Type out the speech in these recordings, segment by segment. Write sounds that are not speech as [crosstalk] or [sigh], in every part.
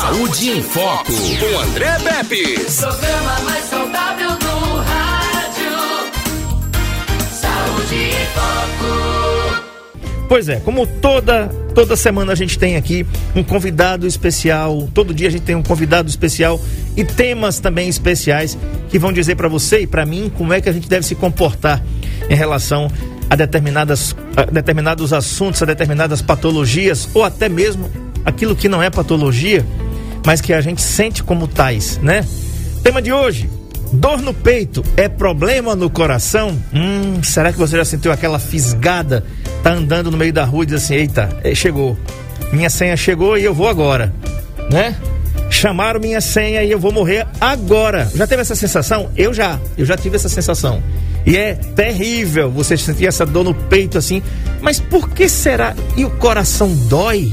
Saúde em Foco, com André Pepe. Programa mais saudável do rádio. Saúde em Foco. Pois é, como toda toda semana a gente tem aqui um convidado especial, todo dia a gente tem um convidado especial e temas também especiais que vão dizer para você e para mim como é que a gente deve se comportar em relação a determinadas a determinados assuntos, a determinadas patologias ou até mesmo aquilo que não é patologia, mas que a gente sente como tais, né? Tema de hoje: Dor no peito é problema no coração? Hum, será que você já sentiu aquela fisgada? Tá andando no meio da rua e diz assim: Eita, eh, chegou. Minha senha chegou e eu vou agora, né? Chamaram minha senha e eu vou morrer agora. Já teve essa sensação? Eu já, eu já tive essa sensação. E é terrível você sentir essa dor no peito assim. Mas por que será? E o coração dói?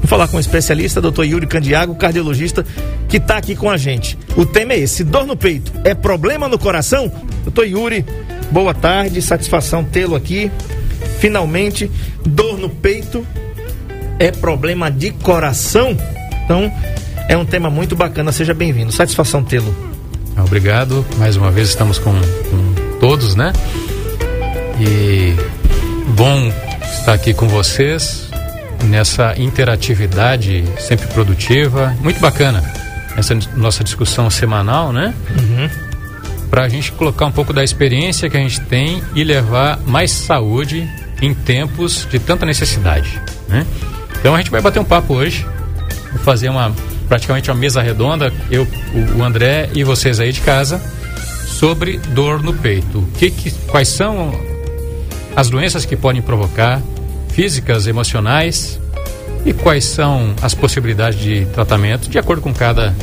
Vou falar com um especialista, doutor Yuri Candiago, cardiologista, que está aqui com a gente. O tema é esse: dor no peito é problema no coração? Doutor Yuri, boa tarde, satisfação tê-lo aqui. Finalmente, dor no peito é problema de coração? Então, é um tema muito bacana, seja bem-vindo. Satisfação tê-lo. Obrigado. Mais uma vez estamos com, com todos, né? E bom estar aqui com vocês nessa interatividade sempre produtiva, muito bacana. Essa nossa discussão semanal, né? Para a gente colocar um pouco da experiência que a gente tem e levar mais saúde em tempos de tanta necessidade, né? Então a gente vai bater um papo hoje, vou fazer uma praticamente uma mesa redonda, eu, o, André e vocês aí de casa, sobre dor no peito. Que, que quais são as doenças que podem provocar, físicas, emocionais, e quais são as possibilidades de tratamento de acordo com cada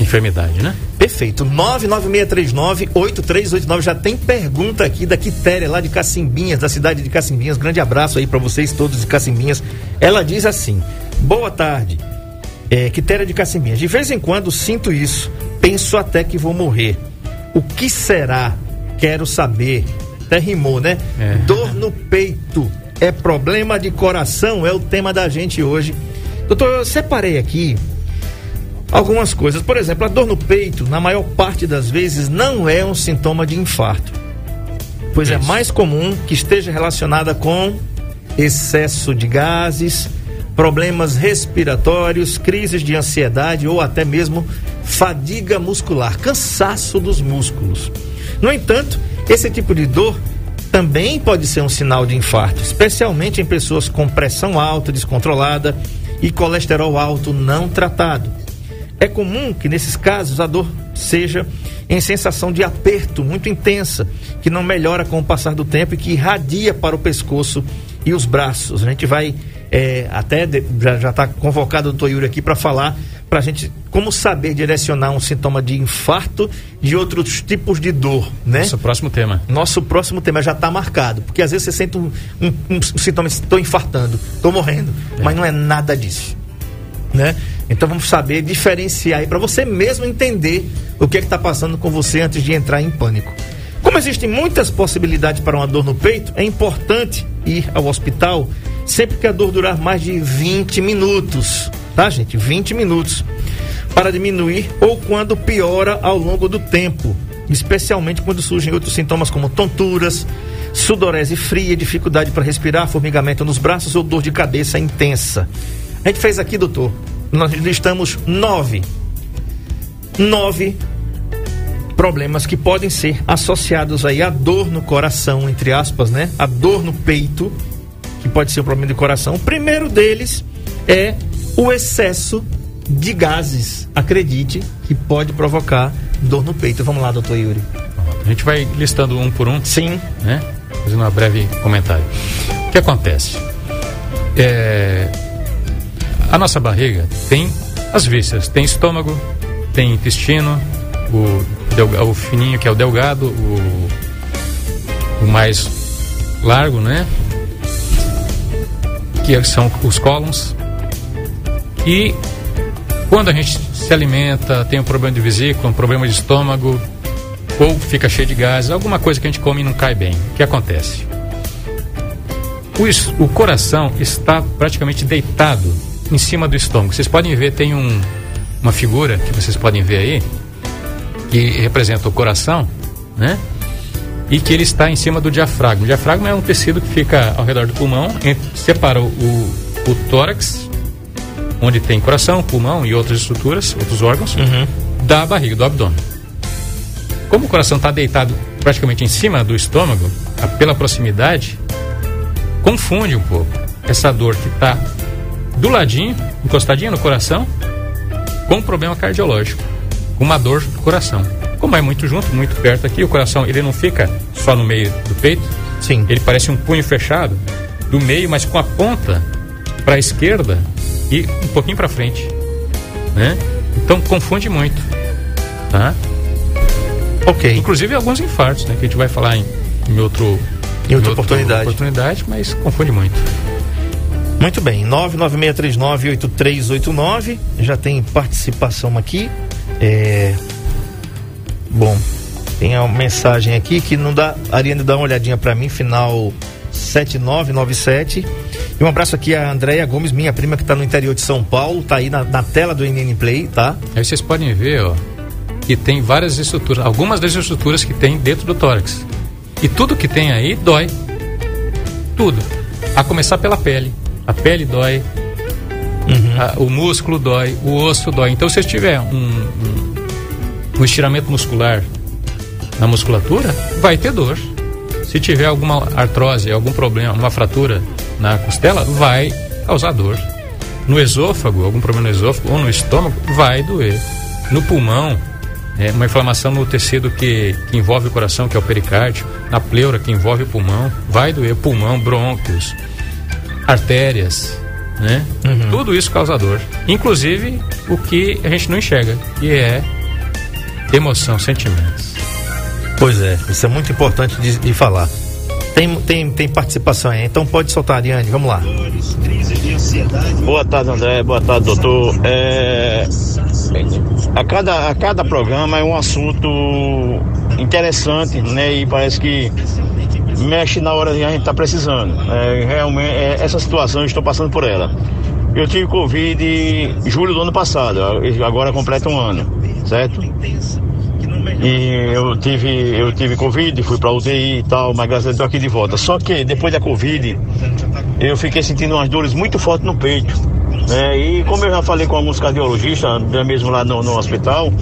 enfermidade, né? Perfeito. 99639-8389. Já tem pergunta aqui da Quitéria, lá de Cacimbinhas, da cidade de Cacimbinhas. Grande abraço aí para vocês todos de Cacimbinhas. Ela diz assim: Boa tarde. É, Quitéria de Cacimbinhas. De vez em quando sinto isso. Penso até que vou morrer. O que será? Quero saber. Até rimou, né? É. Dor no peito. É problema de coração? É o tema da gente hoje. Doutor, eu separei aqui algumas coisas. Por exemplo, a dor no peito, na maior parte das vezes, não é um sintoma de infarto. Pois é Isso. mais comum que esteja relacionada com excesso de gases, problemas respiratórios, crises de ansiedade ou até mesmo fadiga muscular, cansaço dos músculos. No entanto, esse tipo de dor também pode ser um sinal de infarto, especialmente em pessoas com pressão alta descontrolada e colesterol alto não tratado. É comum que nesses casos a dor seja em sensação de aperto muito intensa, que não melhora com o passar do tempo e que irradia para o pescoço e os braços. A gente vai é, até já está convocado o doutor Yuri aqui para falar para a gente como saber direcionar um sintoma de infarto de outros tipos de dor, né? Nosso próximo tema. Nosso próximo tema já está marcado, porque às vezes você sente um, um, um sintoma, estou infartando, estou morrendo, mas não é nada disso, né? Então vamos saber diferenciar aí para você mesmo entender o que é está passando com você antes de entrar em pânico. Como existem muitas possibilidades para uma dor no peito, é importante ir ao hospital sempre que a dor durar mais de 20 minutos, tá, gente? 20 minutos para diminuir ou quando piora ao longo do tempo, especialmente quando surgem outros sintomas como tonturas, sudorese fria, dificuldade para respirar, formigamento nos braços ou dor de cabeça intensa. A gente fez aqui, doutor, nós listamos nove, nove problemas que podem ser associados aí à dor no coração, entre aspas, né? A dor no peito, que pode ser um problema de coração. O primeiro deles é o excesso de gases. Acredite que pode provocar dor no peito. Vamos lá, doutor Yuri. A gente vai listando um por um, Sim, né? Fazendo um breve comentário. O que acontece? É, a nossa barriga tem as vísceras, tem estômago, tem intestino, o, delga- o fininho que é o delgado, o, o mais largo, né? Que são os cólons. E quando a gente se alimenta, tem um problema de vesícula, um problema de estômago, ou fica cheio de gases, alguma coisa que a gente come e não cai bem. O que acontece? O, o coração está praticamente deitado em cima do estômago. Vocês podem ver, tem um, uma figura que vocês podem ver aí, que representa o coração, né? E que ele está em cima do diafragma. O diafragma é um tecido que fica ao redor do pulmão, entre, separa o, o tórax, onde tem coração, pulmão e outras estruturas, outros órgãos, Uhum. da barriga, do abdômen. Como o coração está deitado praticamente em cima do estômago, pela proximidade, confunde um pouco essa dor que está do ladinho, encostadinha no coração, com um problema cardiológico, uma dor do coração. Como é muito junto, muito perto aqui, o coração ele não fica só no meio do peito, Sim. ele parece um punho fechado do meio, mas com a ponta para a esquerda e um pouquinho para frente, né? Então confunde muito, tá? Ok. Inclusive alguns infartos, né? Que a gente vai falar em, em outro Em outra oportunidade. oportunidade, mas confunde muito. Muito bem, 996398389. Já tem participação aqui. É... Bom, tem uma mensagem aqui que não dá. A Ariane dá uma olhadinha para mim, final 7997. E um abraço aqui a Andréia Gomes, minha prima que tá no interior de São Paulo, tá aí na, na tela do NN Play, tá? Aí vocês podem ver, ó, que tem várias estruturas, algumas das estruturas que tem dentro do tórax. E tudo que tem aí dói. Tudo. A começar pela pele. A pele dói, a- o músculo dói, o osso dói. Então, se tiver um, um, um estiramento muscular na musculatura, vai ter dor. Se tiver alguma artrose, algum problema, uma fratura na costela, vai causar dor. No esôfago, algum problema no esôfago ou no estômago, vai doer. No pulmão, é, uma inflamação no tecido que, que envolve o coração, que é o pericárdio, na pleura, que envolve o pulmão, vai doer. Pulmão, brônquios, artérias, né? Tudo isso causa dor. Inclusive o que a gente não enxerga, que é emoção, sentimentos. Pois é, isso é muito importante de, de falar. Tem, tem, tem participação aí, então pode soltar, Ariane, vamos lá. Boa tarde, André. Boa tarde, doutor. É, a, cada, a cada programa é um assunto interessante, né? E parece que mexe na hora que a gente está precisando. É, realmente, é, essa situação eu estou passando por ela. Eu tive Covid em julho do ano passado, agora completa um ano, certo? E eu tive, eu tive Covid, fui pra UTI e tal, mas graças a Deus estou aqui de volta. Só que depois da Covid, eu fiquei sentindo umas dores muito fortes no peito. Né? E como eu já falei com alguns cardiologistas, mesmo lá no, no hospital,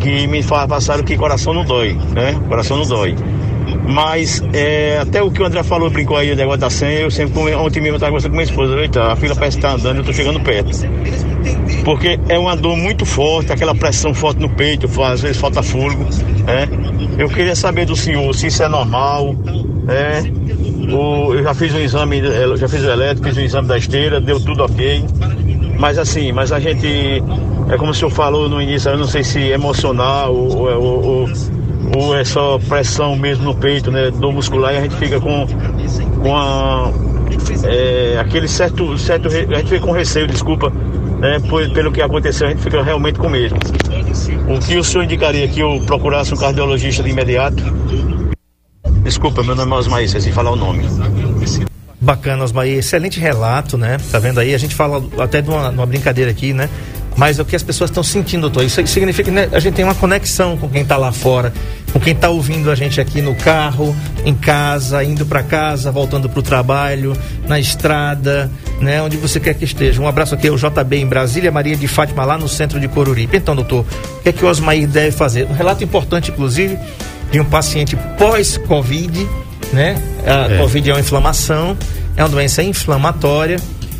que me passaram que coração não dói, né? Coração não dói. Mas é, até o que o André falou, brincou aí, o negócio da senha, eu sempre, ontem mesmo eu estava conversando com minha esposa, eita, a fila parece que tá andando, eu tô chegando perto. Porque é uma dor muito forte, aquela pressão forte no peito, às vezes falta fôlego, né? Eu queria saber do senhor se isso é normal, né? O, eu já fiz um exame, eu já fiz o elétrico, fiz o exame da esteira, deu tudo ok. Mas assim, mas a gente, é como o senhor falou no início, eu não sei se é emocional ou, ou, ou, ou é só pressão mesmo no peito, né? Dor muscular e a gente fica com, com a, é, aquele certo, certo, a gente fica com receio, desculpa, né? Pelo que aconteceu, a gente fica realmente com medo. O que o senhor indicaria que eu procurasse um cardiologista de imediato? Desculpa, meu nome é Osmaí, sem falar o nome. Bacana, Osmaí. Excelente relato, né? Tá vendo aí? A gente fala até de uma, uma brincadeira aqui, né? Mas é o que as pessoas estão sentindo, doutor. Isso significa que né, a gente tem uma conexão com quem está lá fora, com quem está ouvindo a gente aqui no carro, em casa, indo para casa, voltando para o trabalho, na estrada, né? Onde você quer que esteja. Um abraço aqui ao JB em Brasília, Maria de Fátima lá no centro de Coruripe. Então, doutor, o que é que o Osmaí deve fazer? Um relato importante, inclusive, de um paciente pós-Covid, né? A É. Covid é uma inflamação, é uma doença inflamatória.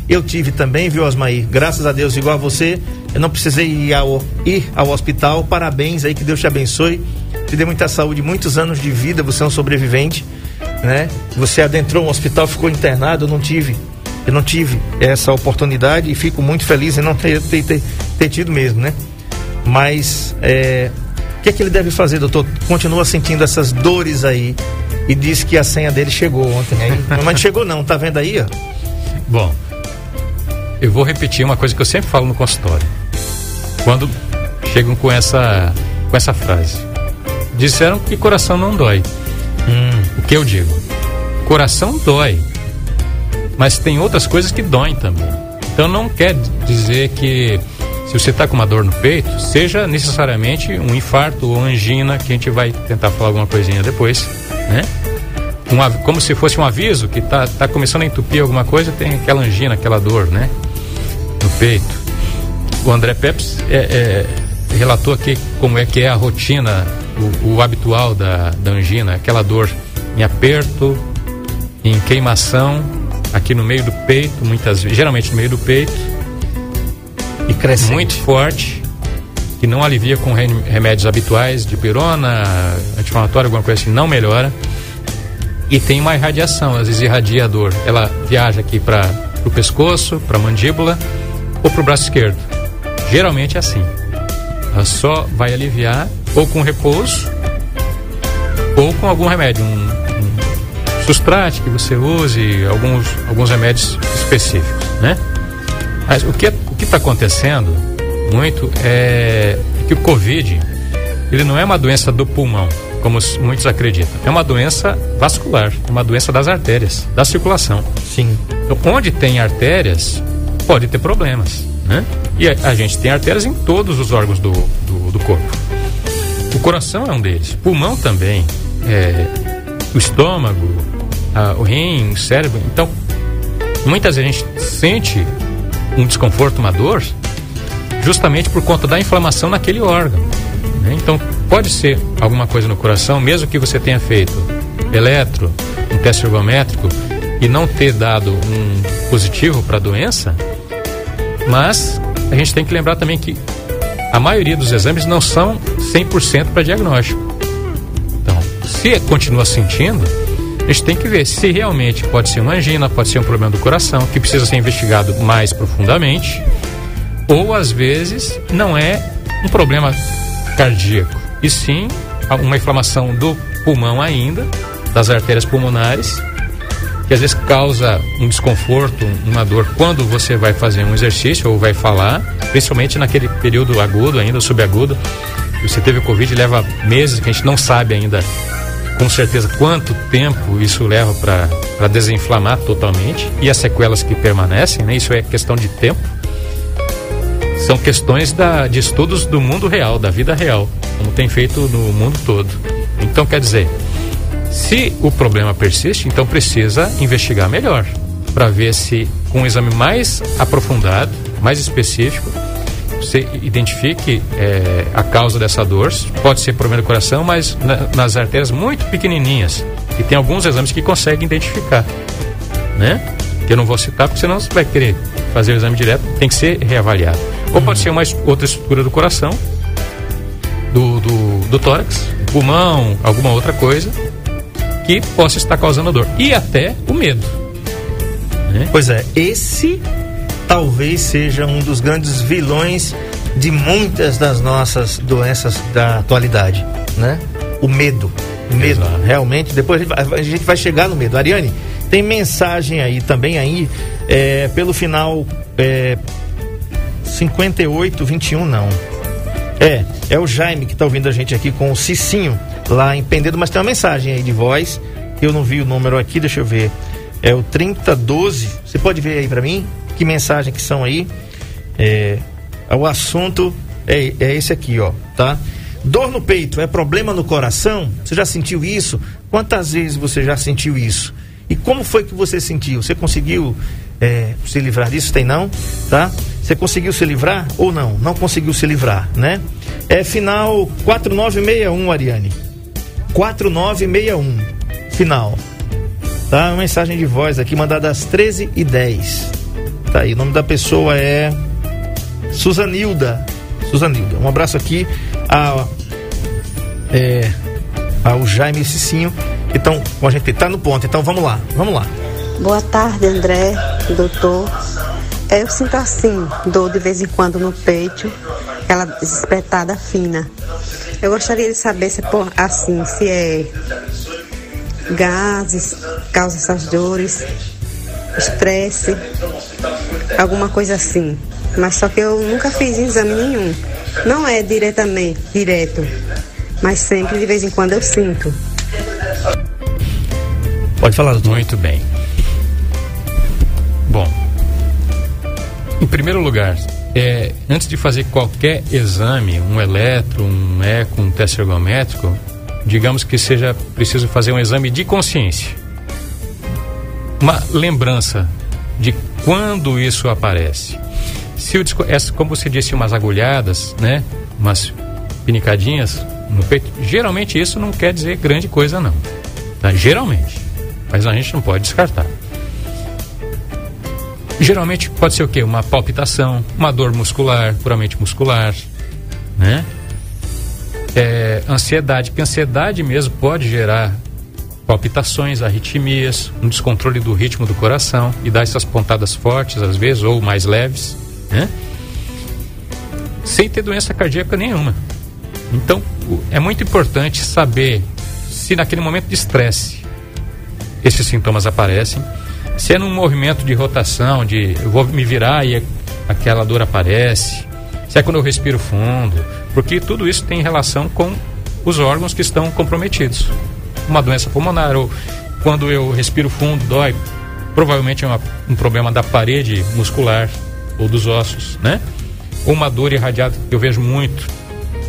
Eu tive também, viu, Osmaí? Graças a Deus, igual a você, eu não precisei ir ao, ir ao hospital. Parabéns aí, que Deus te abençoe. Te dê muita saúde, muitos anos de vida, você é um sobrevivente, né? Você adentrou um hospital, ficou internado, eu não tive. Eu não tive essa oportunidade e fico muito feliz em não ter, ter, ter, ter tido mesmo, né? Mas é, o que é que ele deve fazer, doutor? Continua sentindo essas dores aí e diz que a senha dele chegou ontem. Aí, mas não chegou não, tá vendo aí? Ó? Bom, eu vou repetir uma coisa que eu sempre falo no consultório. Quando chegam com essa, com essa frase. Disseram que coração não dói. O que eu digo? Coração dói. Mas tem outras coisas que doem também. Então não quer dizer que se você está com uma dor no peito, seja necessariamente um infarto ou angina, que a gente vai tentar falar alguma coisinha depois, né? Um, como se fosse um aviso que está tá começando a entupir alguma coisa, tem aquela angina, aquela dor, né? No peito. O André Peps é, é, relatou aqui como é que é a rotina, o, o habitual da, da angina, aquela dor em aperto, em queimação, aqui no meio do peito, muitas vezes, geralmente no meio do peito, E crescente. muito forte, que não alivia com rem- remédios habituais, de pirona, anti-inflamatório, alguma coisa assim, não melhora. E tem uma irradiação, às vezes irradia a dor. Ela viaja aqui para o pescoço, para a mandíbula ou para o braço esquerdo. Geralmente é assim. Ela só vai aliviar ou com repouso ou com algum remédio, um, um sustrate que você use, alguns, alguns remédios específicos, né? Mas o que o que está acontecendo muito é que o Covid ele não é uma doença do pulmão, como muitos acreditam. É uma doença vascular, é uma doença das artérias, da circulação. Sim. Então, onde tem artérias, pode ter problemas, né? E a, a gente tem artérias em todos os órgãos do, do, do corpo. O coração é um deles, pulmão também, é, o estômago, a- o rim, o cérebro. Então, muitas vezes a gente sente um desconforto, uma dor, justamente por conta da inflamação naquele órgão. né? Então, pode ser alguma coisa no coração, mesmo que você tenha feito eletro, um teste ergométrico e não ter dado um positivo para a doença, mas a gente tem que lembrar também que a maioria dos exames não são 100% para diagnóstico. Então, se continua sentindo, a gente tem que ver se realmente pode ser uma angina, pode ser um problema do coração, que precisa ser investigado mais profundamente, ou às vezes não é um problema cardíaco, e sim uma inflamação do pulmão ainda, das artérias pulmonares, que às vezes causa um desconforto, uma dor quando você vai fazer um exercício ou vai falar, principalmente naquele período agudo ainda, subagudo. Você teve o Covid, leva meses que a gente não sabe ainda com certeza quanto tempo isso leva para desinflamar totalmente e as sequelas que permanecem, né? Isso é questão de tempo. São questões da, de estudos do mundo real, da vida real, como tem feito no mundo todo. Então, quer dizer, se o problema persiste, então precisa investigar melhor para ver se com um exame mais aprofundado, mais específico, você identifique eh, a causa dessa dor. Pode ser problema do coração, mas na- nas artérias muito pequenininhas. E tem alguns exames que conseguem identificar, né? Que eu não vou citar porque senão você vai querer fazer o exame direto, tem que ser reavaliado. Ou pode ser uma outra estrutura do coração, do, do, do tórax, pulmão, alguma outra coisa que possa estar causando dor. E até o medo. Né? Pois é, esse talvez seja um dos grandes vilões de muitas das nossas doenças da atualidade, né? O medo. O medo, Exato. realmente. Depois a gente vai- chegar no medo. Ariane, tem mensagem aí também aí, é, pelo final é, 5821, não. É, é o Jaime que tá ouvindo a gente aqui com o Cicinho lá em Pendedo, mas tem uma mensagem aí de voz, eu não vi o número aqui, deixa eu ver. É o 3012. Você pode ver aí pra mim que mensagem que são aí? É, o assunto é, é esse aqui, ó, tá? Dor no peito é problema no coração? Você já sentiu isso? Quantas vezes você já sentiu isso? E como foi que você sentiu? Você conseguiu é, se livrar disso? Tem não? Tá? Você conseguiu se livrar ou não? Não conseguiu se livrar, né? É final 4961, Ariane. 4961. Final. Tá? Uma mensagem de voz aqui mandada às 13h10. Tá aí. O nome da pessoa é Suzanilda. Suzanilda. Um abraço aqui a, é, ao Jaime Cicinho, com a gente. Tá no ponto. Então vamos lá. Vamos lá. Boa tarde, André, doutor. Eu sinto assim, dor de vez em quando no peito, aquela desespetada fina. Eu gostaria de saber se por assim, se é gases, causa essas dores, estresse, alguma coisa assim. Mas só que eu nunca fiz exame nenhum. Não é diretamente, direto, mas sempre de vez em quando eu sinto. Pode falar, doutor. Muito bem. Bom, Em primeiro lugar, é, antes de fazer qualquer exame, um eletro, um eco, um teste ergométrico, digamos que seja preciso fazer um exame de consciência. Uma lembrança de quando isso aparece. Se o, como você disse, umas agulhadas, né? Umas pinicadinhas no peito, geralmente isso não quer dizer grande coisa não. Tá? Geralmente. Mas a gente não pode descartar. Geralmente pode ser o quê? Uma palpitação, uma dor muscular, puramente muscular, né? É, ansiedade, que ansiedade mesmo pode gerar palpitações, arritmias, um descontrole do ritmo do coração e dar essas pontadas fortes às vezes ou mais leves, né? Sem ter doença cardíaca nenhuma. Então, é muito importante saber se naquele momento de estresse esses sintomas aparecem se é num movimento de rotação, de eu vou me virar e aquela dor aparece, se é quando eu respiro fundo, porque tudo isso tem relação com os órgãos que estão comprometidos. Uma doença pulmonar ou quando eu respiro fundo, dói, provavelmente é uma, um problema da parede muscular ou dos ossos, né? Ou uma dor irradiada, eu vejo muito,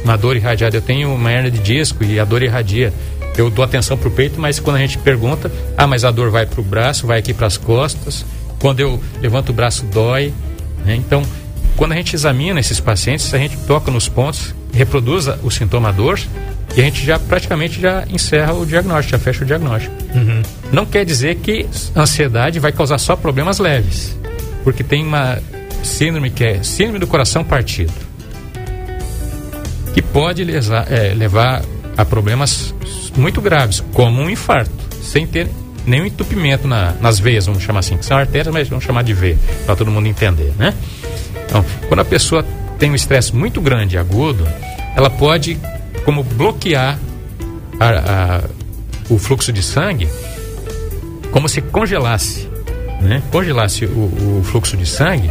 uma dor irradiada. Eu tenho uma hernia de disco e a dor irradia eu dou atenção para o peito, mas quando a gente pergunta, ah, mas a dor vai para o braço, vai aqui para as costas. Quando eu levanto o braço, dói. Né? Então, quando a gente examina esses pacientes, a gente toca nos pontos, reproduz o sintoma dor e a gente já praticamente já encerra o diagnóstico, já fecha o diagnóstico. Uhum. Não quer dizer que ansiedade vai causar só problemas leves, porque tem uma síndrome que é síndrome do coração partido, que pode lesar, é, levar a problemas muito graves, como um infarto, sem ter nenhum entupimento na, nas veias, vamos chamar assim, que são artérias, mas vamos chamar de veia, para todo mundo entender, né? Então, quando a pessoa tem um estresse muito grande, agudo, ela pode, como bloquear a, a, o fluxo de sangue, como se congelasse, né? Congelasse o, o fluxo de sangue,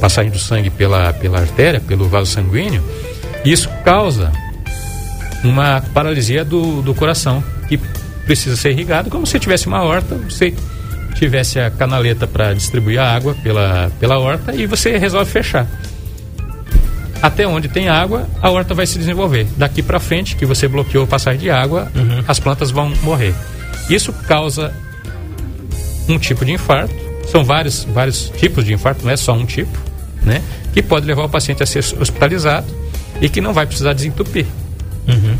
passagem do sangue pela, pela artéria, pelo vaso sanguíneo, e isso causa uma paralisia do, do coração, que precisa ser irrigado, como se tivesse uma horta, você tivesse a canaleta para distribuir a água pela, pela horta e você resolve fechar. Até onde tem água, a horta vai se desenvolver. Daqui para frente, que você bloqueou a passagem de água, uhum. as plantas vão morrer. Isso causa um tipo de infarto. São vários, vários tipos de infarto, não é só um tipo, né? Que pode levar o paciente a ser hospitalizado e que não vai precisar desentupir uhum.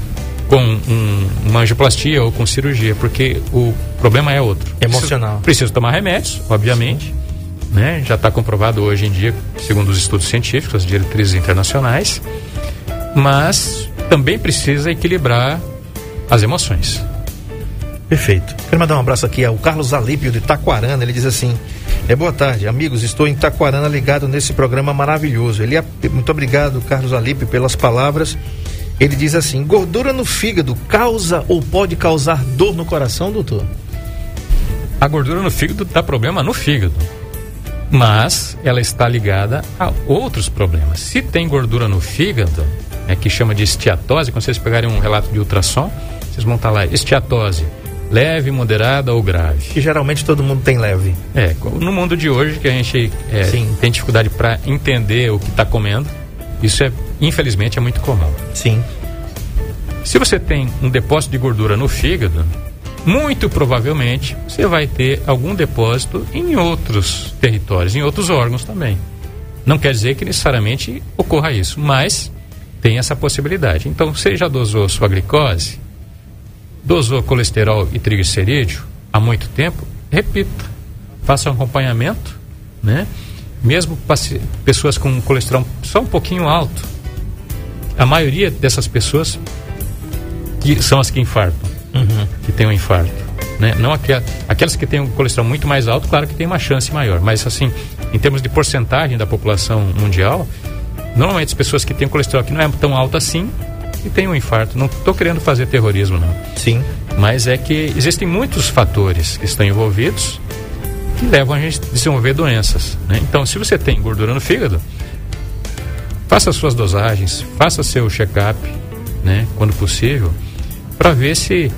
com um, uma angioplastia ou com cirurgia, porque o problema é outro. Emocional. Preciso, tomar remédios, obviamente. Né? Já está comprovado hoje em dia, segundo os estudos científicos, as diretrizes internacionais, mas também precisa equilibrar as emoções. Perfeito. Quero mandar um abraço aqui ao Carlos Alípio de Taquarana. Ele diz assim: é, boa tarde, amigos. Estou em Taquarana ligado nesse programa maravilhoso. Ele é, muito obrigado, Carlos Alípio, pelas palavras ele diz assim: gordura no fígado causa ou pode causar dor no coração, doutor? A gordura no fígado dá problema no fígado, mas ela está ligada a outros problemas. Se tem gordura no fígado, é que chama de esteatose, quando vocês pegarem um relato de ultrassom, vocês vão estar lá, esteatose, leve, moderada ou grave. Que geralmente todo mundo tem leve. É, no mundo de hoje que a gente é, tem dificuldade para entender o que está comendo, isso é, infelizmente, é muito comum. Sim. Se você tem um depósito de gordura no fígado, muito provavelmente você vai ter algum depósito em outros territórios, em outros órgãos também. Não quer dizer que necessariamente ocorra isso, mas tem essa possibilidade. Então, você já dosou sua glicose, dosou colesterol e triglicerídeo há muito tempo, repita. Faça um acompanhamento, né? mesmo pessoas com colesterol só um pouquinho alto, a maioria dessas pessoas que são as que infartam, uhum. que têm um infarto, né? Não aquelas, aquelas que têm um colesterol muito mais alto, claro que tem uma chance maior, mas assim, em termos de porcentagem da população mundial, normalmente as pessoas que têm um colesterol que não é tão alto assim e têm um infarto. Não estou querendo fazer terrorismo, não. Sim. Mas é que existem muitos fatores que estão envolvidos que levam a gente a desenvolver doenças. Né? Então, se você tem gordura no fígado, faça suas dosagens, faça seu check-up, né, quando possível, para ver se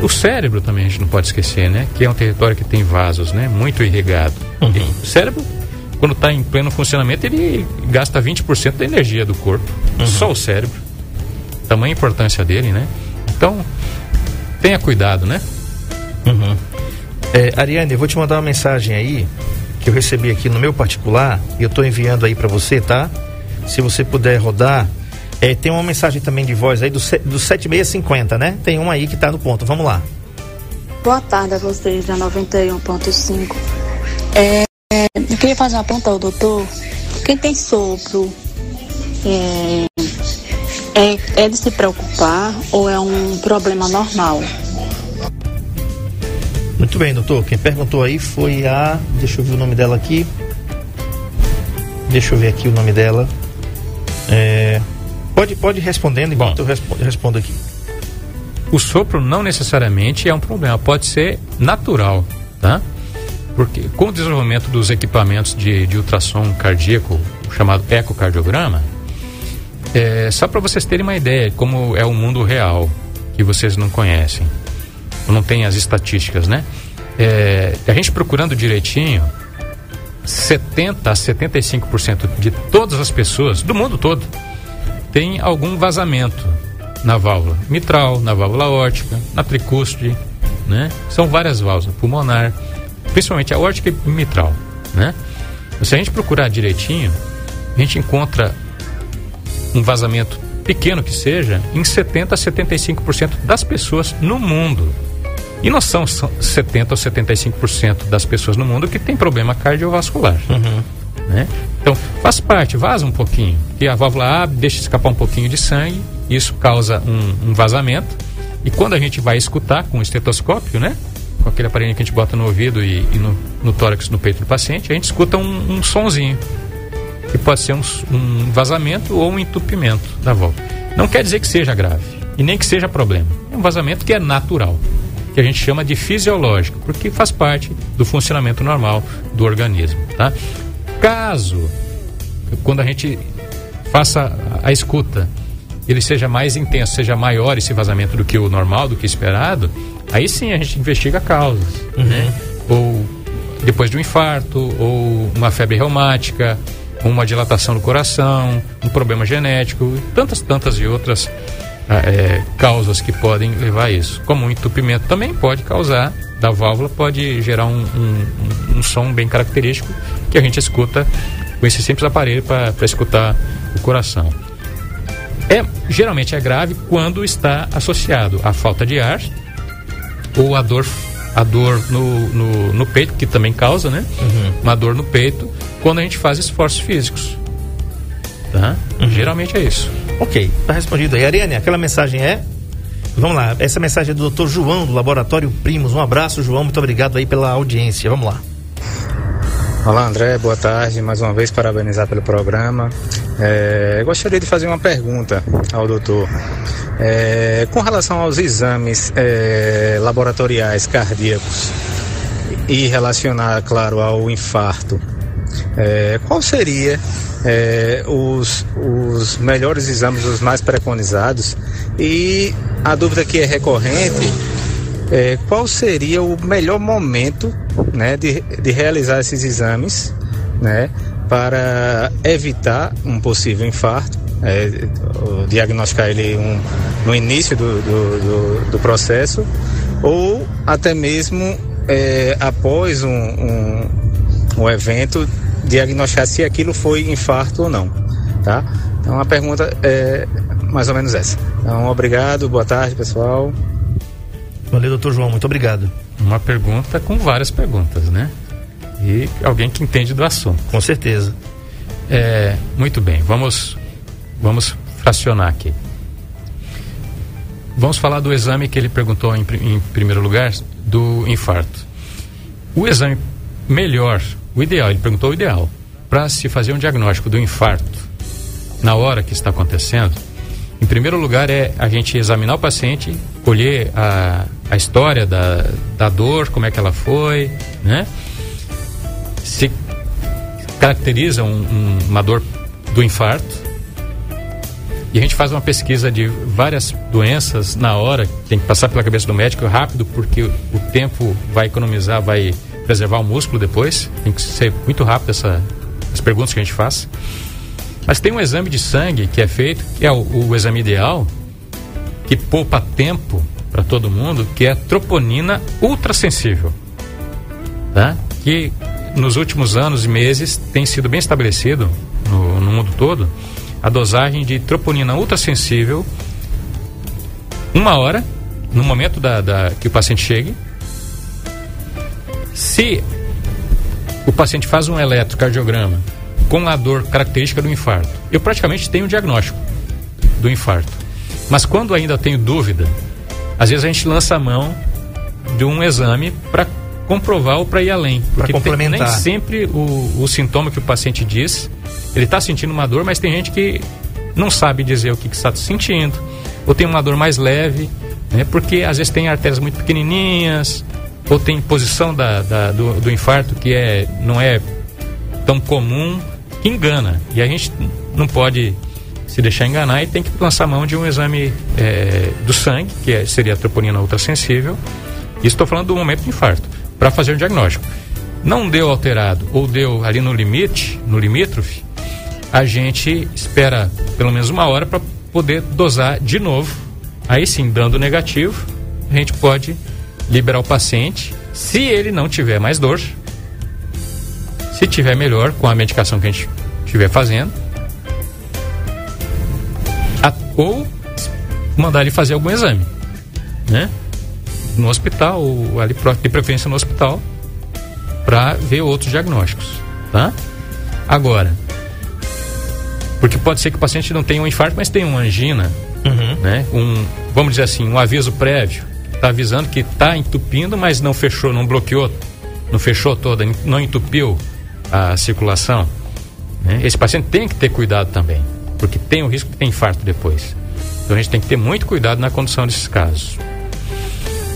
o cérebro também a gente não pode esquecer, né, que é um território que tem vasos, né, muito irrigado. Uhum. o cérebro quando está em pleno funcionamento, ele gasta 20% da energia do corpo. Uhum. Só o cérebro. Tamanha importância dele, né? Então, tenha cuidado, né? Uhum. É, Ariane, eu vou te mandar uma mensagem aí que eu recebi aqui no meu particular e eu estou enviando aí para você, tá? Se você puder rodar. É, tem uma mensagem também de voz aí do, do 7650, né? Tem uma aí que está no ponto. Vamos lá. Boa tarde a vocês da 91.5. É, eu queria fazer uma pergunta ao doutor. Quem tem sopro é, é, é de se preocupar ou é um problema normal? Muito bem, doutor. Quem perguntou aí foi a. Deixa eu ver o nome dela aqui. Deixa eu ver aqui o nome dela. É... Pode, pode ir respondendo enquanto Bom, eu respondo, respondo aqui. O sopro não necessariamente é um problema, pode ser natural, tá? Porque com o desenvolvimento dos equipamentos de, de ultrassom cardíaco, chamado ecocardiograma, é, só para vocês terem uma ideia de como é o mundo real, que vocês não conhecem não tem as estatísticas, né? É, a gente procurando direitinho, 70 a 75% de todas as pessoas do mundo todo tem algum vazamento na válvula mitral, na válvula órtica, na tricúspide, né? São várias válvulas, pulmonar, principalmente a órtica e mitral, né? Se a gente procurar direitinho, a gente encontra um vazamento pequeno que seja em 70 a 75% das pessoas no mundo. E não são 70 ou 75% das pessoas no mundo que tem problema cardiovascular. Uhum. Né? Então, faz parte, vaza um pouquinho. E a válvula abre, deixa escapar um pouquinho de sangue, isso causa um, um vazamento. E quando a gente vai escutar com o estetoscópio, né? Com aquele aparelho que a gente bota no ouvido e, e no, no tórax, no peito do paciente, a gente escuta um, um sonzinho. Que pode ser um, um vazamento ou um entupimento da válvula. Não quer dizer que seja grave. E nem que seja problema. É um vazamento que é natural que a gente chama de fisiológico, porque faz parte do funcionamento normal do organismo, tá? Caso quando a gente faça a escuta, ele seja mais intenso, seja maior esse vazamento do que o normal, do que esperado, aí sim a gente investiga causas, uhum. né? Ou depois de um infarto, ou uma febre reumática, uma dilatação do coração, um problema genético, tantas, tantas e outras é, causas que podem levar a isso. Como o um entupimento também pode causar, da válvula pode gerar um, um, um, som bem característico que a gente escuta com esse simples aparelho para escutar o coração. É, geralmente é grave quando está associado à falta de ar ou a dor, a dor no, no, no peito, que também causa, né? Uhum. Uma dor no peito, quando a gente faz esforços físicos. Tá? Uhum. Geralmente é isso. Ok, tá respondido aí. Ariane, aquela mensagem é? Vamos lá, essa mensagem é do Dr. João, do Laboratório Primos. Um abraço, João, muito obrigado aí pela audiência. Vamos lá. Olá, André, boa tarde. Mais uma vez, parabenizar pelo programa. É, gostaria de fazer uma pergunta ao doutor. É, com relação aos exames é, laboratoriais cardíacos e relacionar, claro, ao infarto, é, qual seria é, os, os melhores exames, os mais preconizados. E a dúvida que é recorrente é qual seria o melhor momento né, de, de realizar esses exames né, para evitar um possível infarto, é, diagnosticar ele um, no início do, do, do, do, processo ou até mesmo é, após um, um, um evento diagnosticar se aquilo foi infarto ou não, tá? Então a pergunta é mais ou menos essa. Então, obrigado, boa tarde, pessoal. Valeu, doutor João, muito obrigado. Uma pergunta com várias perguntas, né? E alguém que entende do assunto. Com certeza. É, muito bem, vamos, vamos fracionar aqui. Vamos falar do exame que ele perguntou em, em primeiro lugar, do infarto. O exame melhor o ideal, ele perguntou o ideal, para se fazer um diagnóstico do infarto na hora que está acontecendo, em primeiro lugar é a gente examinar o paciente, colher a, a história da, da dor, como é que ela foi, né? Se caracteriza um, um, uma dor do infarto. E a gente faz uma pesquisa de várias doenças na hora, tem que passar pela cabeça do médico rápido, porque o tempo vai economizar, vai preservar o músculo depois. Tem que ser muito rápido essa, as perguntas que a gente faz. Mas tem um exame de sangue que é feito, que é o, o exame ideal, que poupa tempo para todo mundo, que é a troponina ultrassensível. Tá? Que nos últimos anos e meses tem sido bem estabelecido no, no mundo todo a dosagem de troponina ultrassensível uma hora no momento da, da, que o paciente chegue. Se o paciente faz um eletrocardiograma com a dor característica do infarto, eu praticamente tenho o diagnóstico do infarto. Mas quando ainda tenho dúvida, às vezes a gente lança a mão de um exame para comprovar ou para ir além. Para complementar. Tem, nem sempre o, o sintoma que o paciente diz, ele está sentindo uma dor, mas tem gente que não sabe dizer o que, que está sentindo, ou tem uma dor mais leve, né? porque às vezes tem artérias muito pequenininhas, ou tem posição da, da do, do, infarto que é, não é tão comum, que engana. E a gente não pode se deixar enganar e tem que lançar mão de um exame é, do sangue, que é, seria a troponina ultrassensível. Estou falando do momento do infarto, para fazer o diagnóstico. Não deu alterado ou deu ali no limite, no limítrofe, a gente espera pelo menos uma hora para poder dosar de novo. Aí sim, dando negativo, a gente pode liberar o paciente. Se ele não tiver mais dor, se tiver melhor com a medicação que a gente estiver fazendo, a, ou mandar ele fazer algum exame, né? No hospital, ou ali de preferência no hospital, para ver outros diagnósticos, tá? Agora, porque pode ser que o paciente não tenha um infarto, mas tenha uma angina, uhum. né? Um, vamos dizer assim, um aviso prévio, está avisando que está entupindo, mas não fechou, não bloqueou, não fechou toda, não entupiu a circulação. Né? Esse paciente tem que ter cuidado também, porque tem o risco de ter infarto depois. Então a gente tem que ter muito cuidado na condução desses casos.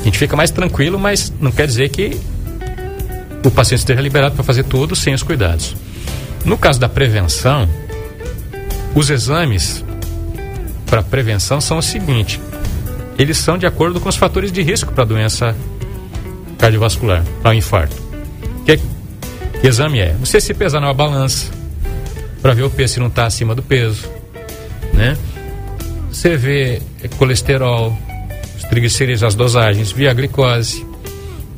A gente fica mais tranquilo, mas não quer dizer que o paciente esteja liberado para fazer tudo sem os cuidados. No caso da prevenção, os exames para prevenção são o seguinte: eles são de acordo com os fatores de risco para a doença cardiovascular, para o infarto. Que, que exame é? Você se pesar numa balança para ver o peso se não está acima do peso, né? Você vê colesterol, os as dosagens, via glicose,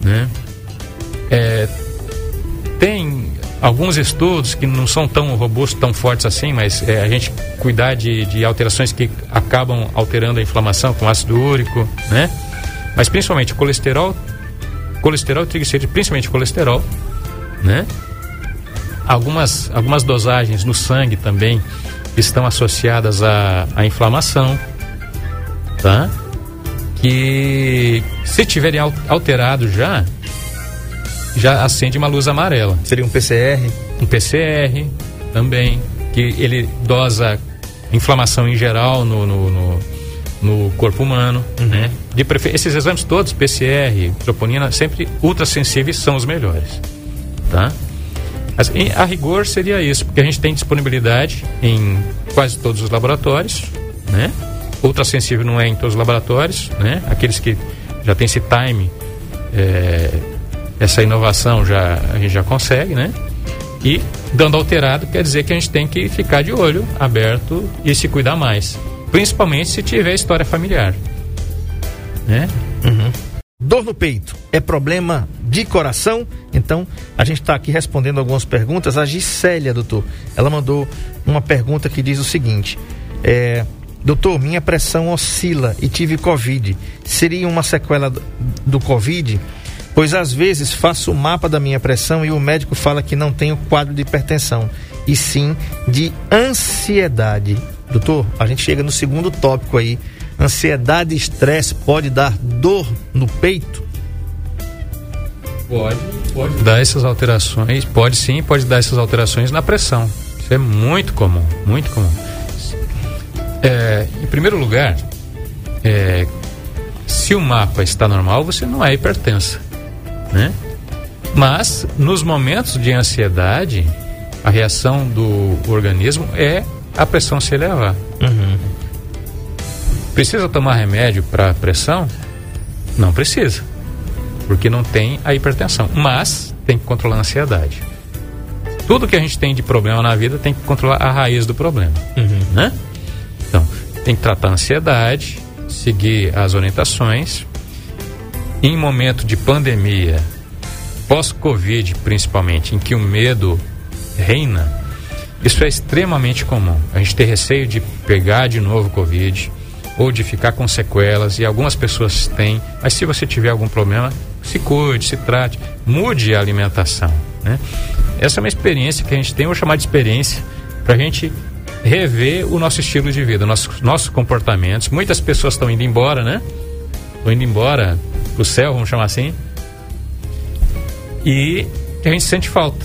né? É, tem alguns estudos que não são tão robustos, tão fortes assim, mas é, a gente cuidar de, de alterações que acabam alterando a inflamação, com ácido úrico, né? Mas principalmente colesterol, colesterol triglicerídeos, principalmente colesterol, né? Algumas, algumas dosagens no sangue também estão associadas à, à inflamação, tá? Que se tiverem alterado já, já acende uma luz amarela. Seria um PCR? Um PCR também, que ele dosa inflamação em geral no, no, no, no corpo humano, uhum. né? De prefer... Esses exames todos, PCR, troponina, sempre ultrassensíveis são os melhores, tá? A rigor seria isso, porque a gente tem disponibilidade em quase todos os laboratórios, né? Ultrassensível não é em todos os laboratórios, né? Aqueles que já tem esse time é, essa inovação já a gente já consegue, né? E dando alterado quer dizer que a gente tem que ficar de olho aberto e se cuidar mais, principalmente se tiver história familiar, né? Uhum. Dor no peito é problema de coração? Então, a gente está aqui respondendo algumas perguntas. A Gisélia, doutor, ela mandou uma pergunta que diz o seguinte: é, Doutor, minha pressão oscila e tive Covid. Seria uma sequela do, do Covid? Pois às vezes faço o mapa da minha pressão e o médico fala que não tenho quadro de hipertensão, e sim de ansiedade. Doutor, a gente chega no segundo tópico aí. Ansiedade e estresse pode dar dor no peito? Pode, pode dar essas alterações, pode sim, pode dar essas alterações na pressão. Isso é muito comum, muito comum. É, em primeiro lugar, é, se o mapa está normal, você não é hipertensa né? Mas nos momentos de ansiedade, a reação do organismo é a pressão se elevar. Uhum. Precisa tomar remédio para pressão? Não precisa, porque não tem a hipertensão. Mas tem que controlar a ansiedade. tudo que a gente tem de problema na vida tem que controlar a raiz do problema, né? Então, tem que tratar a ansiedade, seguir as orientações. Em momento de pandemia, pós-Covid principalmente, em que o medo reina, isso é extremamente comum. A gente ter receio de pegar de novo Covid ou de ficar com sequelas, e algumas pessoas têm, mas se você tiver algum problema, se cuide, se trate, mude a alimentação. Né? Essa é uma experiência que a gente tem, vou chamar de experiência, para a gente rever o nosso estilo de vida, nossos, nossos comportamentos. Muitas pessoas estão indo embora, né? Estão indo embora pro céu, vamos chamar assim. E a gente sente falta.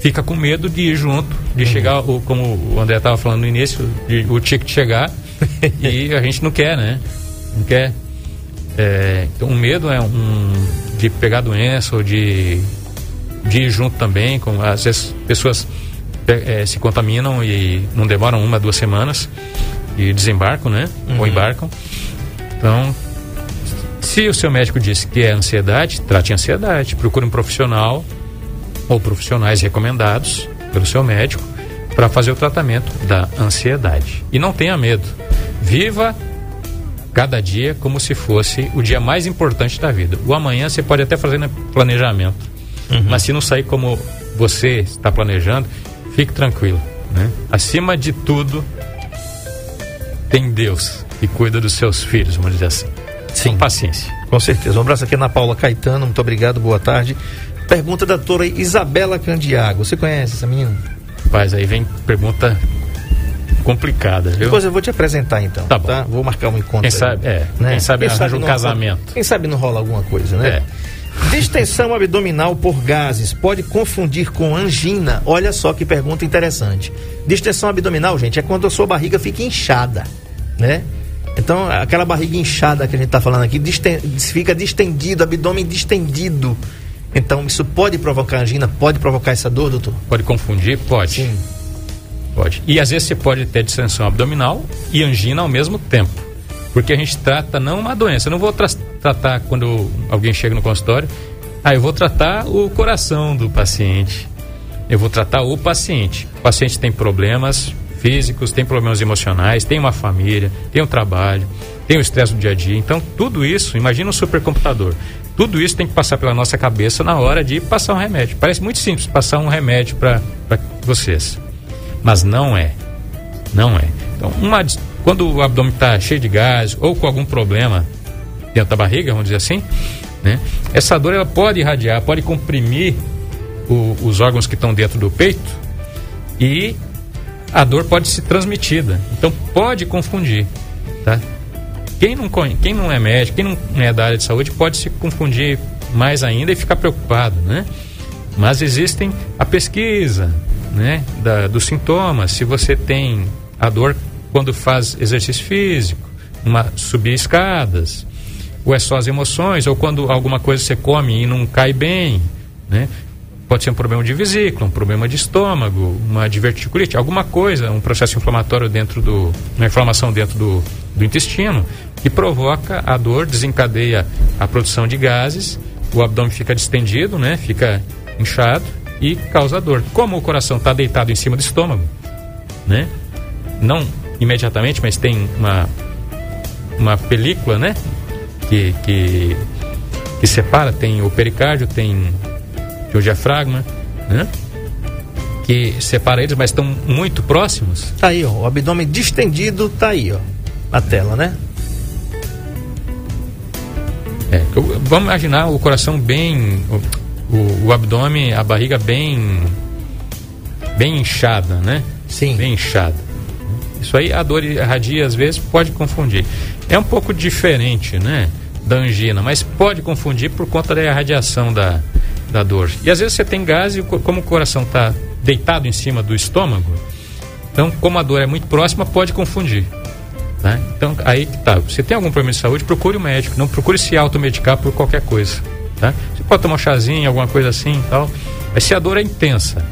Fica com medo de ir junto, de chegar, o, como o André estava falando no início, de, o ticket chegar [laughs] e a gente não quer, né? Não quer. É, então, o medo é um de pegar doença ou de, de ir junto também. Com, às vezes, pessoas é, se contaminam e não demoram uma, duas semanas e desembarcam, né? Ou Uhum. embarcam. Então, se o seu médico disse que é ansiedade, trate ansiedade. Procure um profissional ou profissionais recomendados pelo seu médico para fazer o tratamento da ansiedade. E não tenha medo. Viva cada dia como se fosse o dia mais importante da vida. O amanhã você pode até fazer planejamento, mas se não sair como você está planejando, fique tranquilo. Né? Acima de tudo, tem Deus que cuida dos seus filhos, vamos dizer assim. Sim. Com paciência. Com certeza. Um abraço aqui na Paula Caetano, muito obrigado, boa tarde. Pergunta da doutora Isabela Candiago. Você conhece essa menina? Mas aí vem pergunta complicada, viu? Depois eu vou te apresentar então. Tá bom. Vou marcar um encontro. Quem aí, sabe- é, quem sabe arranja um não- casamento. Quem sabe não rola alguma coisa, né? É. Distensão abdominal por gases pode confundir com angina. Olha só que pergunta interessante. Distensão abdominal, gente, é quando a sua barriga fica inchada, né? Então, aquela barriga inchada que a gente está falando aqui, disten- fica distendido, abdômen distendido. Então, isso pode provocar angina, pode provocar essa dor, doutor? Pode confundir? Pode. Sim. Pode. E às vezes você pode ter distensão abdominal e angina ao mesmo tempo. Porque a gente trata não uma doença. Eu não vou tra- tratar quando alguém chega no consultório. Ah, eu vou tratar o coração do paciente. Eu vou tratar o paciente. O paciente tem problemas físicos, tem problemas emocionais, tem uma família, tem um trabalho, tem o estresse do dia a dia. Então, tudo isso, imagina um supercomputador. Tudo isso tem que passar pela nossa cabeça na hora de passar um remédio. Parece muito simples passar um remédio para vocês. Mas não é. Não é. Então, uma, quando o abdômen está cheio de gás ou com algum problema dentro da barriga, vamos dizer assim, né? Essa dor ela pode irradiar, pode comprimir o- os órgãos que estão dentro do peito e a dor pode ser transmitida. Então pode confundir, tá? Quem não, quem não é médico, quem não é da área de saúde pode se confundir mais ainda e ficar preocupado, né? Mas existem a pesquisa, né, da, dos sintomas. Se você tem a dor quando faz exercício físico, uma, subir escadas, ou é só as emoções, ou quando alguma coisa você come e não cai bem, né? Pode ser um problema de vesícula, um problema de estômago, uma diverticulite, alguma coisa, um processo inflamatório dentro do, uma inflamação dentro do, do intestino que provoca a dor, desencadeia a produção de gases, o abdômen fica distendido, né? Fica inchado e causa dor. Como o coração está deitado em cima do estômago, né? Não imediatamente, mas tem uma uma película, né? Que, que, que separa, tem o pericárdio, tem, tem o diafragma, né? Que separa eles, mas estão muito próximos. Tá aí, ó. O abdômen distendido tá aí, ó. Na tela, né? É, vamos imaginar o coração bem. O, o, o abdômen, a barriga bem. bem inchada, né? Sim. Bem inchada. Isso aí, a dor irradia, às vezes, pode confundir. É um pouco diferente, né? Da angina, mas pode confundir por conta da irradiação da, da dor. E às vezes você tem gás e como o coração está deitado em cima do estômago, então, como a dor é muito próxima, pode confundir. Tá? Então, aí que tá. Você tem algum problema de saúde, procure o médico. Não procure se automedicar por qualquer coisa. Tá? Você pode tomar um chazinho, alguma coisa assim e tal. Mas se a dor é intensa,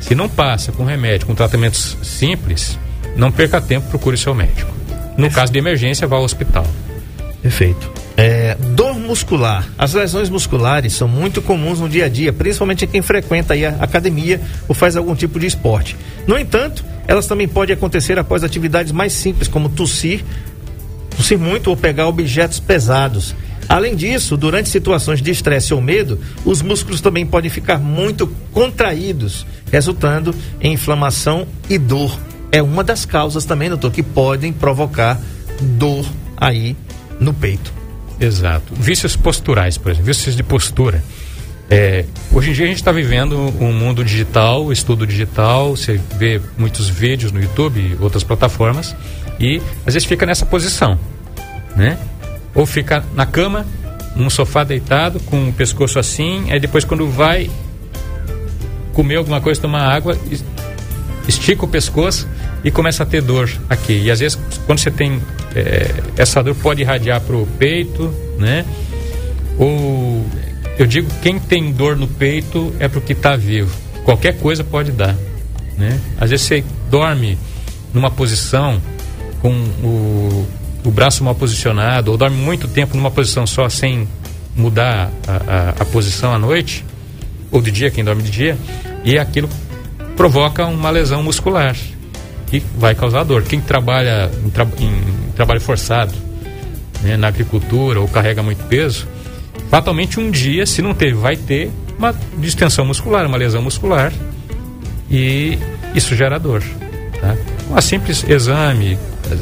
se não passa com remédio, com tratamentos simples, não perca tempo, procure seu médico. No caso de emergência, vá ao hospital. Perfeito. É, muscular. As lesões musculares são muito comuns no dia a dia, principalmente quem frequenta a academia ou faz algum tipo de esporte. No entanto, elas também podem acontecer após atividades mais simples, como tossir, tossir muito ou pegar objetos pesados. Além disso, durante situações de estresse ou medo, os músculos também podem ficar muito contraídos, resultando em inflamação e dor. É uma das causas também, doutor, que podem provocar dor aí no peito. Exato. Vícios posturais, por exemplo, vícios de postura. É, hoje em dia a gente está vivendo um mundo digital, estudo digital, você vê muitos vídeos no YouTube outras plataformas e às vezes fica nessa posição, né? Ou fica na cama, num sofá deitado, com o pescoço assim, aí depois quando vai comer alguma coisa, tomar água, estica o pescoço e começa a ter dor aqui. E às vezes quando você tem é, essa dor pode irradiar para o peito, né? Ou eu digo quem tem dor no peito é porque está vivo. Qualquer coisa pode dar, né? Às vezes você dorme numa posição com o, o braço mal posicionado ou dorme muito tempo numa posição só sem mudar a, a, a posição à noite ou de dia quem dorme de dia e aquilo provoca uma lesão muscular que vai causar dor. Quem trabalha em, tra em trabalho forçado, né, na agricultura ou carrega muito peso, fatalmente um dia, se não teve, vai ter uma distensão muscular, uma lesão muscular e isso gera dor. Tá? Um simples exame,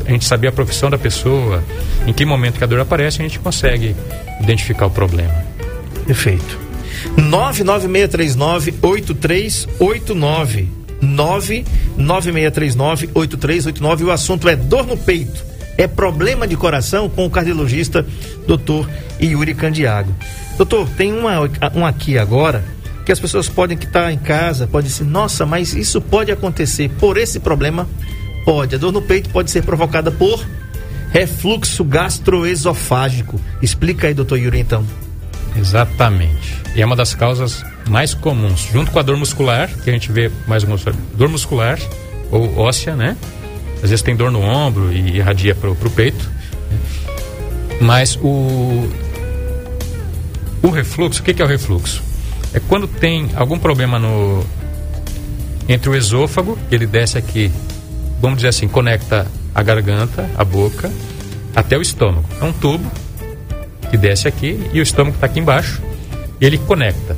a gente saber a profissão da pessoa, em que momento que a dor aparece, a gente consegue identificar o problema. Perfeito. 99639 8389 99639-8389. O assunto é dor no peito. É problema de coração com o cardiologista Dr. Yuri Candiago. Doutor, tem uma, um aqui agora que as pessoas podem que estar tá em casa, podem dizer, nossa, mas isso pode acontecer por esse problema? Pode. A dor no peito pode ser provocada por refluxo gastroesofágico. Explica aí, doutor Yuri, então. Exatamente. E é uma das causas mais comuns, junto com a dor muscular, que a gente vê mais uma dor muscular ou óssea, né? Às vezes tem dor no ombro e irradia para o peito. Né? Mas o, o refluxo, o que, que é o refluxo? É quando tem algum problema no entre o esôfago, ele desce aqui, vamos dizer assim, conecta a garganta, a boca, até o estômago. É um tubo que desce aqui e o estômago está aqui embaixo. Ele conecta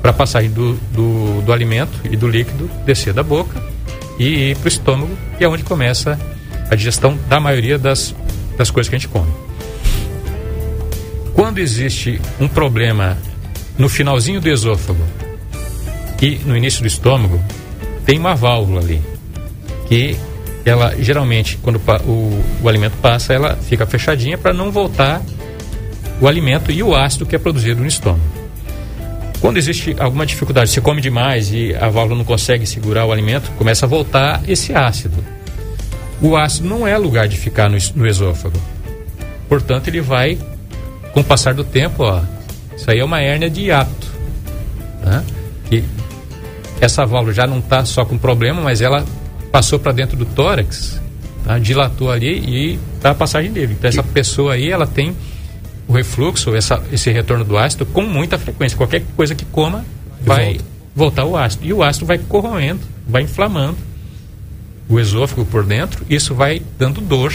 para a passagem do, do, do, alimento e do líquido descer da boca e ir para o estômago, que é onde começa a digestão da maioria das, das coisas que a gente come. Quando existe um problema no finalzinho do esôfago e no início do estômago, tem uma válvula ali que ela geralmente quando o, o alimento passa ela fica fechadinha para não voltar o alimento e o ácido que é produzido no estômago. Quando existe alguma dificuldade, você come demais e a válvula não consegue segurar o alimento, começa a voltar esse ácido. O ácido não é lugar de ficar no, no esôfago. Portanto, ele vai, com o passar do tempo, ó, isso aí é uma hérnia de hiato. Tá? E essa válvula já não está só com problema, mas ela passou para dentro do tórax, tá? dilatou ali e está a passagem dele. Então, essa pessoa aí, ela tem o refluxo, essa, esse retorno do ácido, com muita frequência. Qualquer coisa que coma vai volta. voltar o ácido. E o ácido vai corroendo, vai inflamando o esôfago por dentro, isso vai dando dor.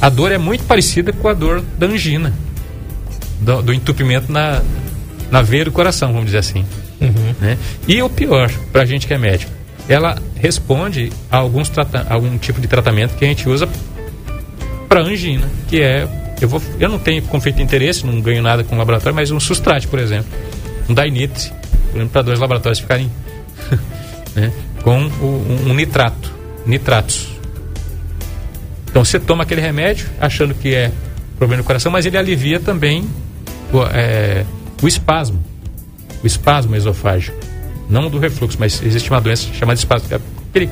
A dor é muito parecida com a dor da angina, do, do entupimento na, na veia do coração, vamos dizer assim. Uhum. Né? E o pior, para a gente que é médico, ela responde a alguns algum tipo de tratamento que a gente usa para angina, que é eu, vou, eu não tenho conflito de interesse, não ganho nada com o laboratório, mas um sustrate, por exemplo. Um Dainite, para dois laboratórios ficarem [laughs] né, com o, um, nitrato, nitratos. Então você toma aquele remédio achando que é problema no coração, mas ele alivia também o, é, o espasmo, o espasmo esofágico. Não do refluxo, mas existe uma doença chamada espasmo. É aquele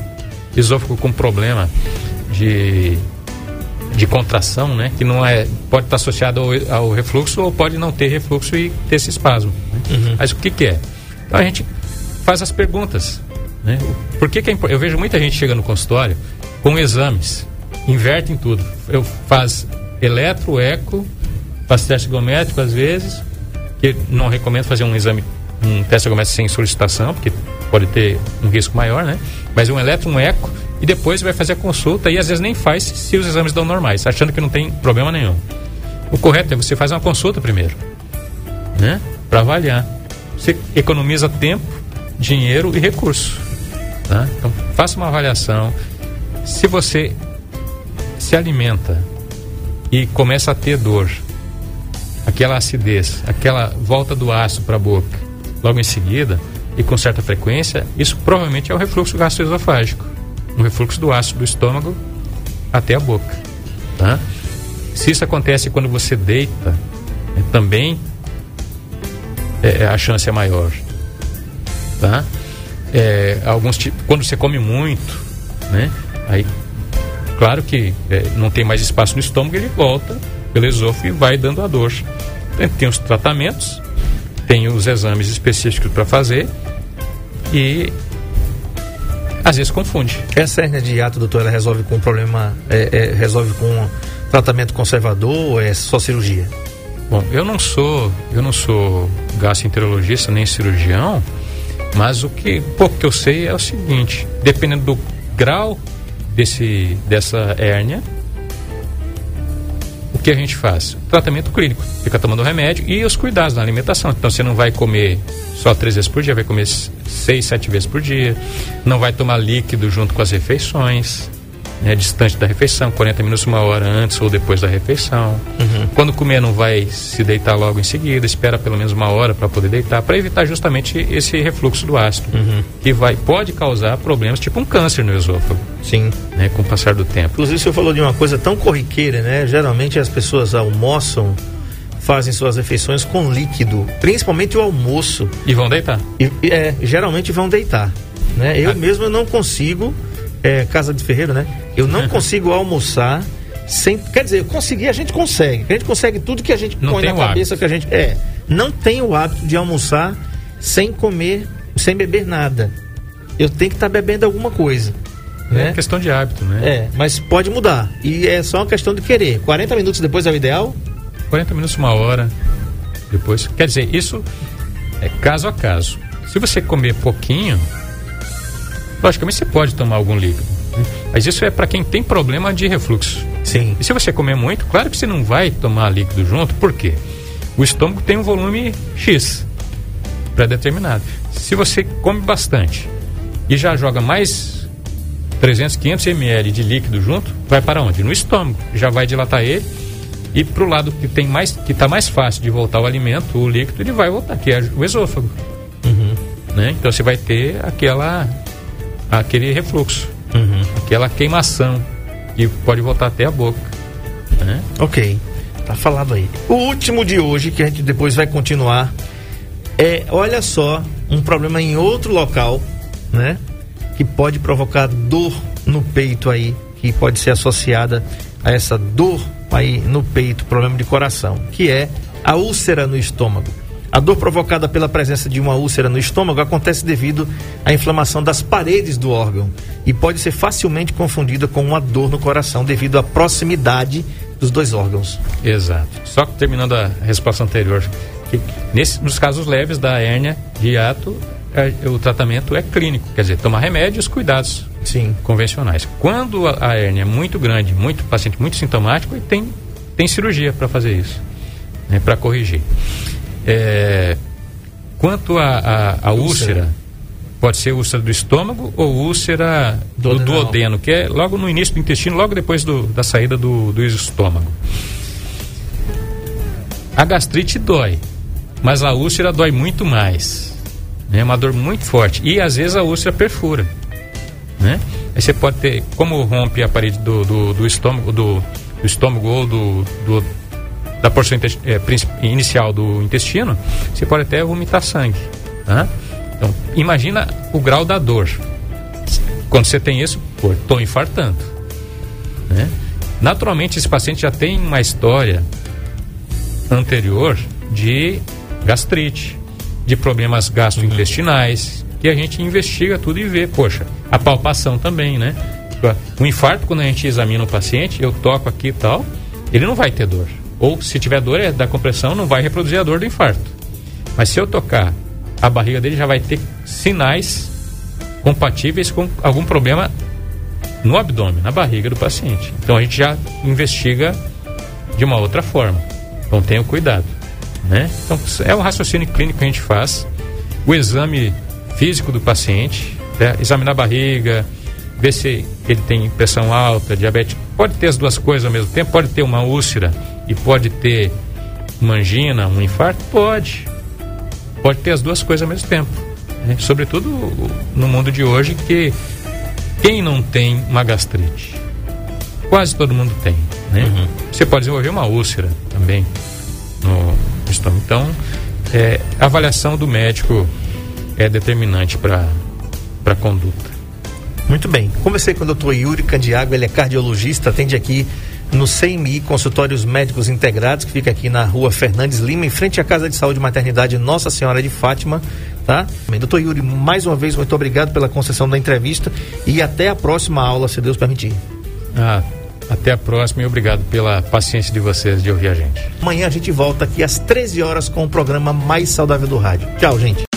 esôfago com problema de de contração, né? Que não é pode estar associado ao, ao refluxo ou pode não ter refluxo e ter esse espasmo. Né? Uhum. Mas o que, que é? Então a gente faz as perguntas, né? Por que, que é Eu vejo muita gente chegando no consultório com exames, invertem tudo. Eu faz eletro, eco, Faz teste ergométrico às vezes, que não recomendo fazer um exame, um teste ergométrico sem solicitação, porque pode ter um risco maior, né? Mas um eletro, um eco, e depois vai fazer a consulta e às vezes nem faz se os exames dão normais, achando que não tem problema nenhum. O correto é você fazer uma consulta primeiro, né? Para avaliar. Você economiza tempo, dinheiro e recurso. Tá? Então, faça uma avaliação. Se você se alimenta e começa a ter dor, aquela acidez, aquela volta do ácido para a boca, logo em seguida, e com certa frequência, isso provavelmente é o refluxo gastroesofágico, um refluxo do ácido do estômago até a boca. Tá? Se isso acontece quando você deita, é, também é, a chance é maior. Tá? É, alguns quando você come muito, né? Aí, claro que é, não tem mais espaço no estômago, ele volta pelo esôfago e vai dando a dor. Então, tem os tratamentos, tem os exames específicos para fazer e às vezes confunde. Essa hernia de hiato, doutor, ela resolve com um problema, é, é, resolve com um tratamento conservador ou é só cirurgia? Bom, eu não sou, eu não sou gastroenterologista nem cirurgião, mas o que pouco que eu sei é o seguinte: dependendo do grau desse dessa hérnia, que a gente faz? Tratamento clínico, fica tomando remédio e os cuidados na alimentação. Então você não vai comer só três vezes por dia, vai comer seis, sete vezes por dia. Não vai tomar líquido junto com as refeições né, distante da refeição, 40 minutos, uma hora antes ou depois da refeição. Uhum. Quando comer, não vai se deitar logo em seguida, espera pelo menos uma hora para poder deitar, para evitar justamente esse refluxo do ácido, uhum. que vai, pode causar problemas, tipo um câncer no esôfago. Sim. Né, com o passar do tempo. Inclusive, o senhor falou de uma coisa tão corriqueira, né? Geralmente as pessoas almoçam fazem suas refeições com líquido, principalmente o almoço. E vão deitar. E, é, geralmente vão deitar. Né? Eu ah. mesmo não consigo é, casa de ferreiro, né? Eu não consigo almoçar sem. Quer dizer, eu consegui, a gente consegue. A gente consegue tudo que a gente não põe na cabeça hábito. que a gente. É. Não tenho o hábito de almoçar sem comer, sem beber nada. Eu tenho que estar tá bebendo alguma coisa. É né? questão de hábito, né? É, mas pode mudar. E é só uma questão de querer. 40 minutos depois é o ideal? 40 minutos, uma hora depois. Quer dizer, isso é caso a caso. Se você comer pouquinho, Logicamente você pode tomar algum líquido. Mas isso é para quem tem problema de refluxo. Sim. E se você comer muito, claro que você não vai tomar líquido junto, por quê? O estômago tem um volume X pré-determinado. Se você come bastante e já joga mais 300, 500 ml de líquido junto, vai para onde? No estômago. Já vai dilatar ele e para o lado que tem mais, que está mais fácil de voltar o alimento, o líquido, ele vai voltar, que é o esôfago. Uhum. Né? Então você vai ter aquela aquele refluxo, uhum. aquela queimação que pode voltar até a boca. Né? Ok, tá falado aí. O último de hoje, que a gente depois vai continuar, é, olha só, um problema em outro local, né? Que pode provocar dor no peito aí, que pode ser associada a essa dor aí no peito, problema de coração, que é a úlcera no estômago. A dor provocada pela presença de uma úlcera no estômago acontece devido à inflamação das paredes do órgão e pode ser facilmente confundida com uma dor no coração devido à proximidade dos dois órgãos. Exato. Só terminando a resposta anterior, que nesse, nos casos leves da hérnia de hiato, é, o tratamento é clínico, quer dizer, tomar remédios, cuidados Sim. convencionais. Quando a, a hérnia é muito grande, muito paciente muito sintomático, tem tem cirurgia para fazer isso, né, para corrigir. É, quanto a, a, a úlcera, pode ser úlcera do estômago ou úlcera do, do duodeno, que é logo no início do intestino, logo depois do, da saída do, do estômago. A gastrite dói, mas a úlcera dói muito mais. É uma dor muito forte. E às vezes a úlcera perfura. Né? Aí você pode ter, como rompe a parede do, do, do estômago, do, do, estômago ou do, do da porção é, inicial do intestino, você pode até vomitar sangue. Tá? Então, imagina o grau da dor. Quando você tem isso, pô, estou infartando. Né? Naturalmente, esse paciente já tem uma história anterior de gastrite, de problemas gastrointestinais, que a gente investiga tudo e vê, poxa, a palpação também, né? O infarto, quando a gente examina o paciente, eu toco aqui e tal, ele não vai ter dor Ou se tiver dor é da compressão, não vai reproduzir a dor do infarto. Mas se eu tocar a barriga dele, já vai ter sinais compatíveis com algum problema no abdômen, na barriga do paciente. Então a gente já investiga de uma outra forma. Então tenha cuidado. Né? Então é o raciocínio clínico que a gente faz. O exame físico do paciente, né? examinar a barriga, ver se ele tem pressão alta, diabetes. Pode ter as duas coisas ao mesmo tempo, pode ter uma úlcera e pode ter uma angina, um infarto? Pode. Pode ter as duas coisas ao mesmo tempo. Né? Sobretudo no mundo de hoje que quem não tem uma gastrite? Quase todo mundo tem. Né? Uhum. Você pode desenvolver uma úlcera também no estômago. Então, é, a avaliação do médico é determinante para a conduta. Muito bem. Conversei com o Dr. Yuri Candiago, ele é cardiologista, atende aqui no CMI, Consultórios Médicos Integrados, que fica aqui na rua Fernandes Lima, em frente à Casa de Saúde e Maternidade Nossa Senhora de Fátima, tá? Doutor Yuri, mais uma vez, muito obrigado pela concessão da entrevista e até a próxima aula, se Deus permitir. Ah, até a próxima e obrigado pela paciência de vocês de ouvir a gente. Amanhã a gente volta aqui às 13 horas com o programa mais saudável do rádio. Tchau, gente.